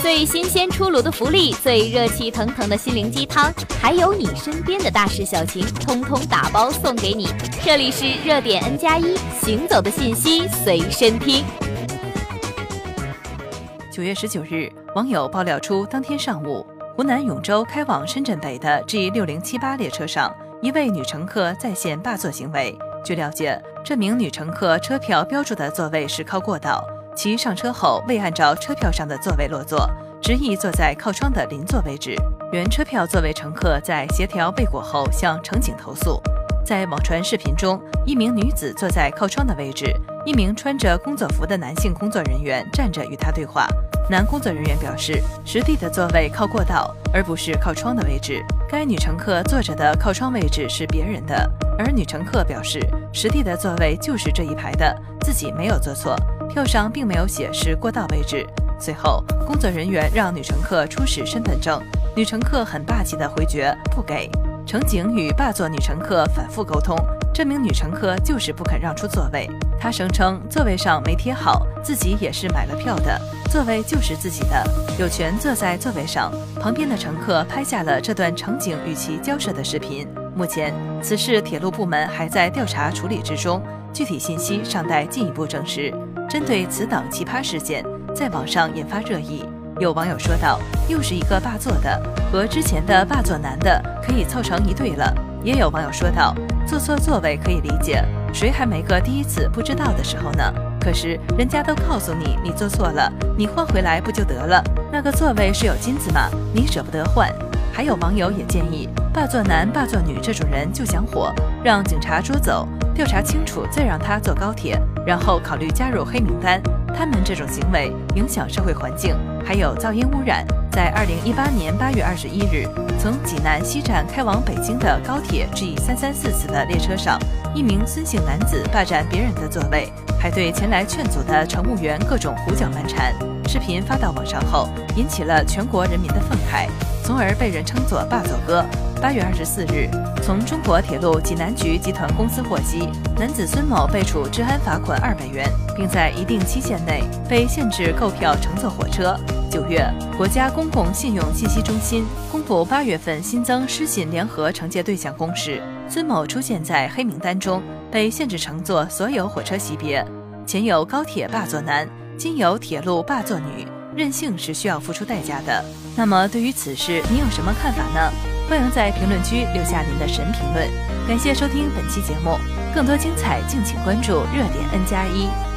最新鲜出炉的福利，最热气腾腾的心灵鸡汤，还有你身边的大事小情，通通打包送给你。这里是热点 N 加一，行走的信息随身听。九月十九日，网友爆料出，当天上午，湖南永州开往深圳北的 G 六零七八列车上，一位女乘客在线霸座行为。据了解，这名女乘客车票标注的座位是靠过道。其上车后未按照车票上的座位落座，执意坐在靠窗的邻座位置。原车票座位乘客在协调未果后向乘警投诉。在网传视频中，一名女子坐在靠窗的位置，一名穿着工作服的男性工作人员站着与她对话。男工作人员表示，实地的座位靠过道，而不是靠窗的位置。该女乘客坐着的靠窗位置是别人的，而女乘客表示，实地的座位就是这一排的，自己没有坐错。票上并没有写是过道位置。随后，工作人员让女乘客出示身份证，女乘客很霸气的回绝不给。乘警与霸座女乘客反复沟通，这名女乘客就是不肯让出座位。她声称座位上没贴好，自己也是买了票的，座位就是自己的，有权坐在座位上。旁边的乘客拍下了这段乘警与其交涉的视频。目前，此事铁路部门还在调查处理之中，具体信息尚待进一步证实。针对此等奇葩事件，在网上引发热议。有网友说道：“又是一个霸座的，和之前的霸座男的可以凑成一对了。”也有网友说道：“坐错座位可以理解，谁还没个第一次不知道的时候呢？可是人家都告诉你你坐错了，你换回来不就得了？那个座位是有金子吗？你舍不得换？”还有网友也建议，霸座男、霸座女这种人就想火，让警察捉走，调查清楚再让他坐高铁，然后考虑加入黑名单。他们这种行为影响社会环境，还有噪音污染。在二零一八年八月二十一日，从济南西站开往北京的高铁 G 三三四次的列车上，一名孙姓男子霸占别人的座位，还对前来劝阻的乘务员各种胡搅蛮缠。视频发到网上后，引起了全国人民的愤慨。从而被人称作“霸座哥”。八月二十四日，从中国铁路济南局集团公司获悉，男子孙某被处治安罚款二百元，并在一定期限内被限制购票乘坐火车。九月，国家公共信用信息中心公布八月份新增失信联合惩戒对象公示，孙某出现在黑名单中，被限制乘坐所有火车级别。前有高铁霸座男，今有铁路霸座女。任性是需要付出代价的。那么，对于此事，你有什么看法呢？欢迎在评论区留下您的神评论。感谢收听本期节目，更多精彩敬请关注热点 N 加一。